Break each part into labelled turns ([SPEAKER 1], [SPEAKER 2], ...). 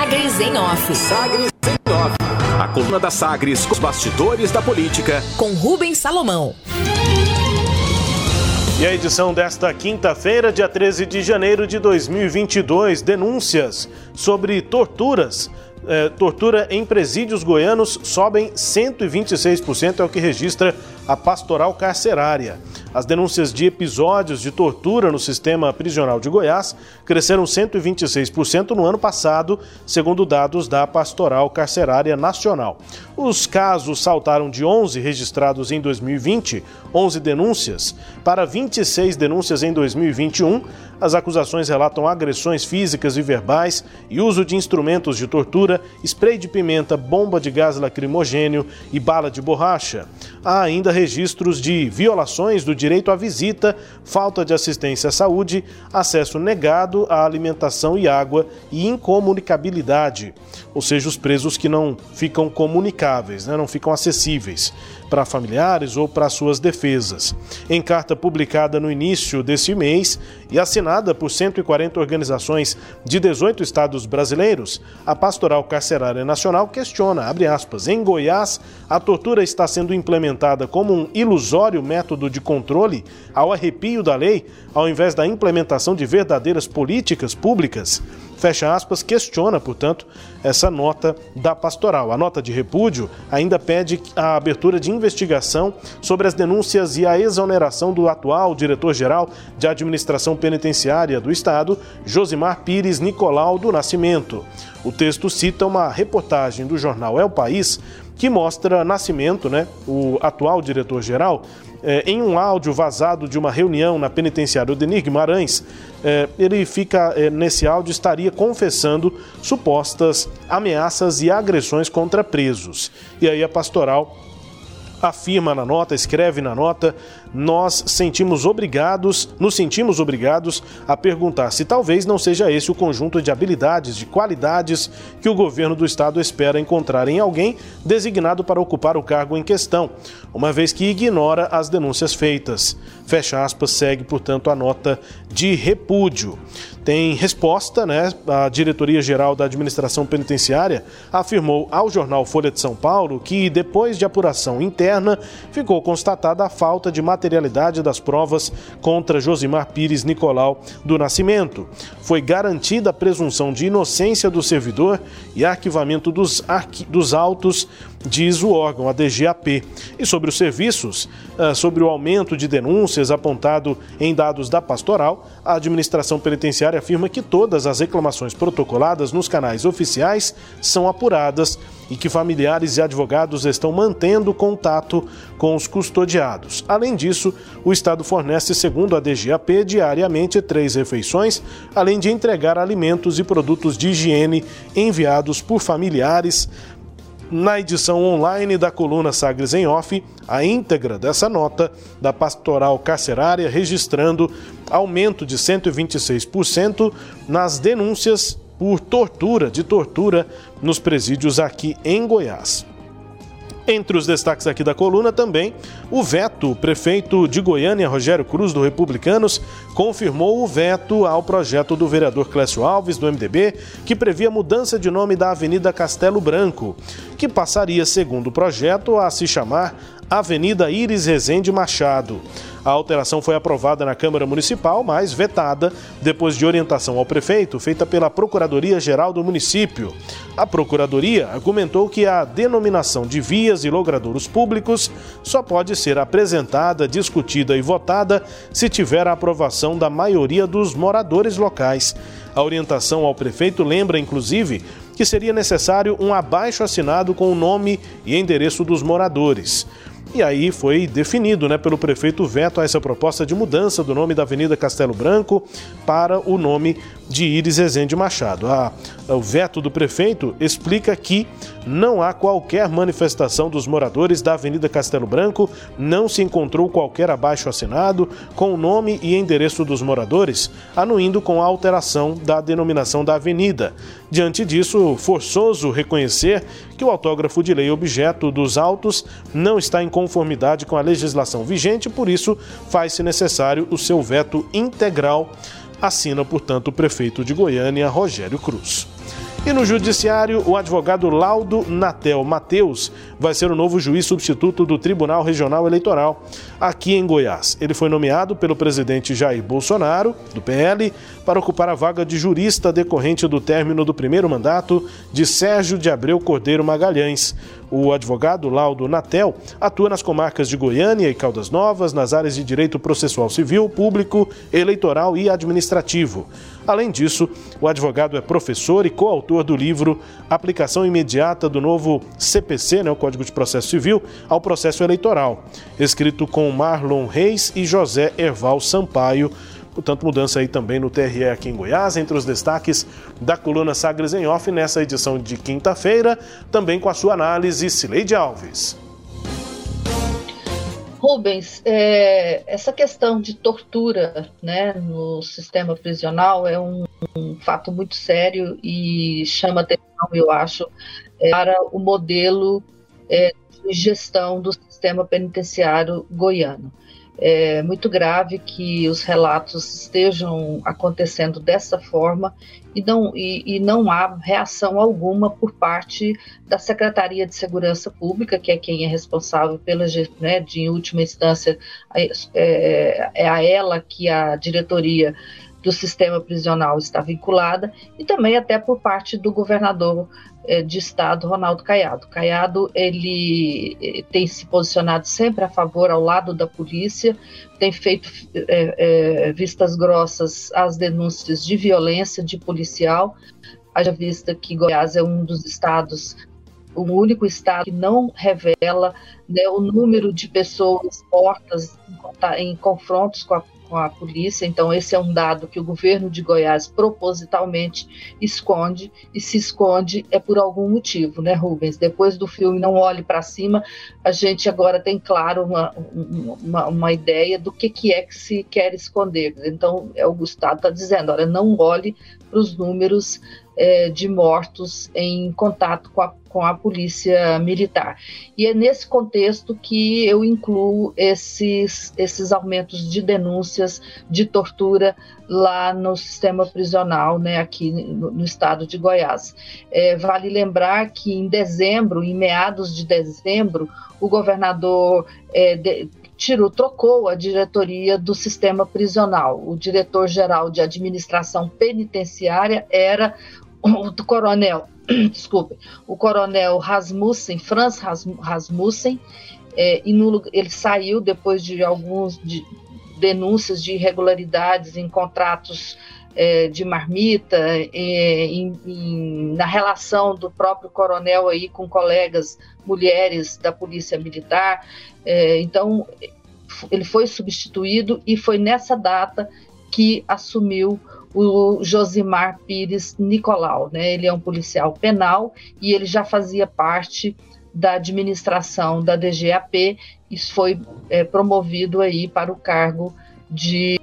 [SPEAKER 1] Sagres em Off.
[SPEAKER 2] Sagres em Off. A coluna da Sagres com os bastidores da política.
[SPEAKER 1] Com Rubens Salomão.
[SPEAKER 3] E a edição desta quinta-feira, dia 13 de janeiro de 2022, denúncias sobre torturas é, tortura em presídios goianos sobem 126%, é o que registra a pastoral carcerária. As denúncias de episódios de tortura no sistema prisional de Goiás cresceram 126% no ano passado, segundo dados da Pastoral Carcerária Nacional. Os casos saltaram de 11 registrados em 2020, 11 denúncias, para 26 denúncias em 2021. As acusações relatam agressões físicas e verbais e uso de instrumentos de tortura, spray de pimenta, bomba de gás lacrimogênio e bala de borracha. Há ainda registros de violações do direito à visita, falta de assistência à saúde, acesso negado à alimentação e água e incomunicabilidade, ou seja, os presos que não ficam comunicáveis, né, não ficam acessíveis para familiares ou para suas defesas. Em carta publicada no início desse mês e assinada por 140 organizações de 18 estados brasileiros, a Pastoral Carcerária Nacional questiona, abre aspas, em Goiás, a tortura está sendo implementada como um ilusório método de controle ao arrepio da lei, ao invés da implementação de verdadeiras políticas públicas fecha aspas, questiona, portanto, essa nota da pastoral. A nota de repúdio ainda pede a abertura de investigação sobre as denúncias e a exoneração do atual diretor-geral de administração penitenciária do Estado, Josimar Pires Nicolau do Nascimento. O texto cita uma reportagem do jornal É o País que mostra Nascimento, né, o atual diretor-geral, é, em um áudio vazado de uma reunião na penitenciária Odenir Guimarães, é, ele fica, é, nesse áudio, estaria confessando supostas ameaças e agressões contra presos. E aí a pastoral afirma na nota, escreve na nota, nós sentimos obrigados, nos sentimos obrigados a perguntar se talvez não seja esse o conjunto de habilidades, de qualidades que o governo do estado espera encontrar em alguém designado para ocupar o cargo em questão, uma vez que ignora as denúncias feitas. Fecha aspas, segue, portanto, a nota de repúdio tem resposta, né? A Diretoria Geral da Administração Penitenciária afirmou ao jornal Folha de São Paulo que, depois de apuração interna, ficou constatada a falta de materialidade das provas contra Josimar Pires Nicolau do Nascimento. Foi garantida a presunção de inocência do servidor e arquivamento dos, arqui dos autos diz o órgão, a DGAP. E sobre os serviços, ah, sobre o aumento de denúncias apontado em dados da pastoral, a administração penitenciária afirma que todas as reclamações protocoladas nos canais oficiais são apuradas e que familiares e advogados estão mantendo contato com os custodiados. Além disso, o Estado fornece, segundo a DGAP, diariamente três refeições, além de entregar alimentos e produtos de higiene enviados por familiares na edição online da coluna Sagres em Off, a íntegra dessa nota da pastoral carcerária registrando aumento de 126% nas denúncias por tortura, de tortura nos presídios aqui em Goiás. Entre os destaques aqui da coluna também, o veto. O prefeito de Goiânia, Rogério Cruz, do Republicanos, confirmou o veto ao projeto do vereador Clécio Alves, do MDB, que previa mudança de nome da Avenida Castelo Branco, que passaria, segundo o projeto, a se chamar Avenida Iris Rezende Machado. A alteração foi aprovada na Câmara Municipal, mas vetada depois de orientação ao prefeito feita pela Procuradoria-Geral do município. A Procuradoria argumentou que a denominação de vias e logradouros públicos só pode ser apresentada, discutida e votada se tiver a aprovação da maioria dos moradores locais. A orientação ao prefeito lembra, inclusive, que seria necessário um abaixo assinado com o nome e endereço dos moradores. E aí foi definido né, pelo prefeito veto a essa proposta de mudança do nome da Avenida Castelo Branco para o nome de Iris Rezende Machado. A, o veto do prefeito explica que não há qualquer manifestação dos moradores da Avenida Castelo Branco, não se encontrou qualquer abaixo assinado com o nome e endereço dos moradores, anuindo com a alteração da denominação da avenida. Diante disso, forçoso reconhecer que o autógrafo de lei objeto dos autos não está em conformidade com a legislação vigente, por isso faz-se necessário o seu veto integral. Assina, portanto, o prefeito de Goiânia, Rogério Cruz. E no Judiciário, o advogado Laudo Natel Mateus vai ser o novo juiz substituto do Tribunal Regional Eleitoral aqui em Goiás. Ele foi nomeado pelo presidente Jair Bolsonaro, do PL, para ocupar a vaga de jurista decorrente do término do primeiro mandato de Sérgio de Abreu Cordeiro Magalhães. O advogado Laudo Natel atua nas comarcas de Goiânia e Caldas Novas, nas áreas de direito processual civil, público, eleitoral e administrativo. Além disso, o advogado é professor e coautor do livro Aplicação Imediata do Novo CPC, né, o Código de Processo Civil, ao Processo Eleitoral, escrito com Marlon Reis e José Erval Sampaio. Portanto, mudança aí também no TRE aqui em Goiás, entre os destaques da coluna Sagres em Off nessa edição de quinta-feira, também com a sua análise, Cileide Alves.
[SPEAKER 4] Rubens, é, essa questão de tortura né, no sistema prisional é um, um fato muito sério e chama atenção, eu acho, é, para o modelo é, de gestão do sistema penitenciário goiano. É muito grave que os relatos estejam acontecendo dessa forma e não, e, e, não há reação alguma por parte da Secretaria de Segurança Pública, que é quem é responsável pela, né, de última instância, é, é a ela que a diretoria do sistema prisional está vinculada, e também até por parte do governador é, de Estado, Ronaldo Caiado. Caiado, ele é, tem se posicionado sempre a favor, ao lado da polícia, tem feito é, é, vistas grossas às denúncias de violência de policial, haja vista que Goiás é um dos estados o único estado que não revela né, o número de pessoas mortas em, em confrontos com a com a polícia. Então, esse é um dado que o governo de Goiás propositalmente esconde, e se esconde é por algum motivo, né, Rubens? Depois do filme Não Olhe para Cima, a gente agora tem claro uma, uma, uma, ideia do que, que é que se quer esconder. Então, é o Gustavo está dizendo: olha, não olhe para os números é, de mortos em contato com a, com a polícia militar. E é nesse contexto que eu incluo esses, esses aumentos de denúncias de tortura lá no sistema prisional, né, aqui no, no estado de Goiás. É, vale lembrar que em dezembro, em meados de dezembro, o governador é, de, tirou, trocou a diretoria do sistema prisional. O diretor-geral de administração penitenciária era o coronel, desculpe, o coronel Rasmussen, Franz Rasmussen, é, e no, ele saiu depois de alguns de, denúncias de irregularidades em contratos é, de marmita, é, em, em, na relação do próprio coronel aí com colegas mulheres da polícia militar. É, então, ele foi substituído e foi nessa data que assumiu o Josimar Pires Nicolau. Né? Ele é um policial penal e ele já fazia parte da administração da DGAP e foi é, promovido aí para o cargo de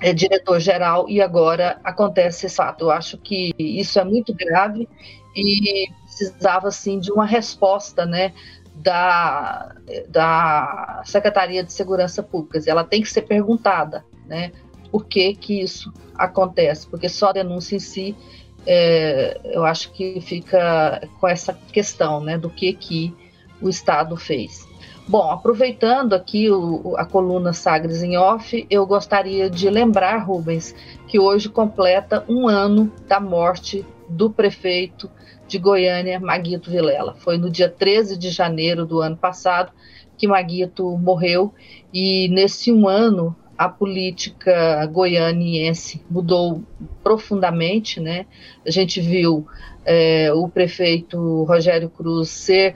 [SPEAKER 4] é, diretor-geral e agora acontece esse fato. Eu acho que isso é muito grave e precisava assim de uma resposta, né, da, da Secretaria de Segurança Pública. Ela tem que ser perguntada, né? por que, que isso acontece, porque só a denúncia em si, é, eu acho que fica com essa questão né, do que, que o Estado fez. Bom, aproveitando aqui o, a coluna Sagres em Off, eu gostaria de lembrar, Rubens, que hoje completa um ano da morte do prefeito de Goiânia, Maguito Vilela. Foi no dia 13 de janeiro do ano passado que Maguito morreu, e nesse um ano a política goianiense mudou profundamente, né? A gente viu é, o prefeito Rogério Cruz ser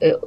[SPEAKER 4] é,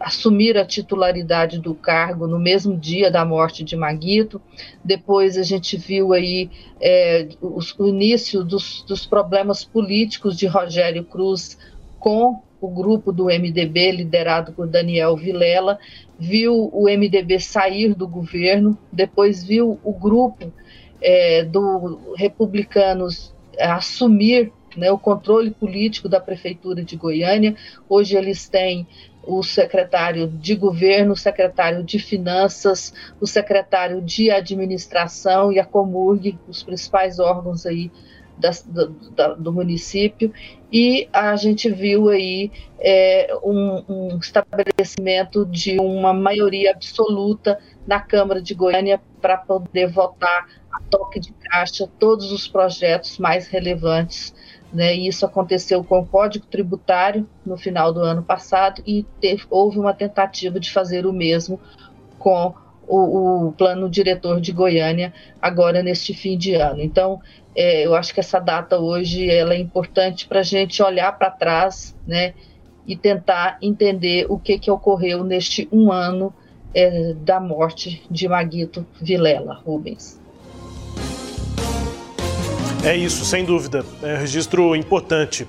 [SPEAKER 4] assumir a titularidade do cargo no mesmo dia da morte de Maguito. Depois a gente viu aí é, o, o, início dos, dos problemas políticos de Rogério Cruz com o grupo do MDB, liderado por Daniel Vilela, viu o MDB sair do governo, depois viu o grupo é, do Republicanos assumir né, o controle político da prefeitura de Goiânia. Hoje eles têm o secretário de governo, o secretário de finanças, o secretário de administração e a Comurg, os principais órgãos aí da, do, do, município e a gente viu aí é, um, um, estabelecimento de uma maioria absoluta na Câmara de Goiânia para poder votar a toque de caixa todos os projetos mais relevantes. Né? E isso aconteceu com o Código Tributário no final do ano passado e teve, houve uma tentativa de fazer o mesmo com o, o, plano diretor de Goiânia agora neste fim de ano. Então, é, eu acho que essa data hoje ela é importante para a gente olhar para trás, né, e tentar entender o que que ocorreu neste um ano é, da morte de Maguito Vilela Rubens.
[SPEAKER 3] É isso, sem dúvida. É um registro importante.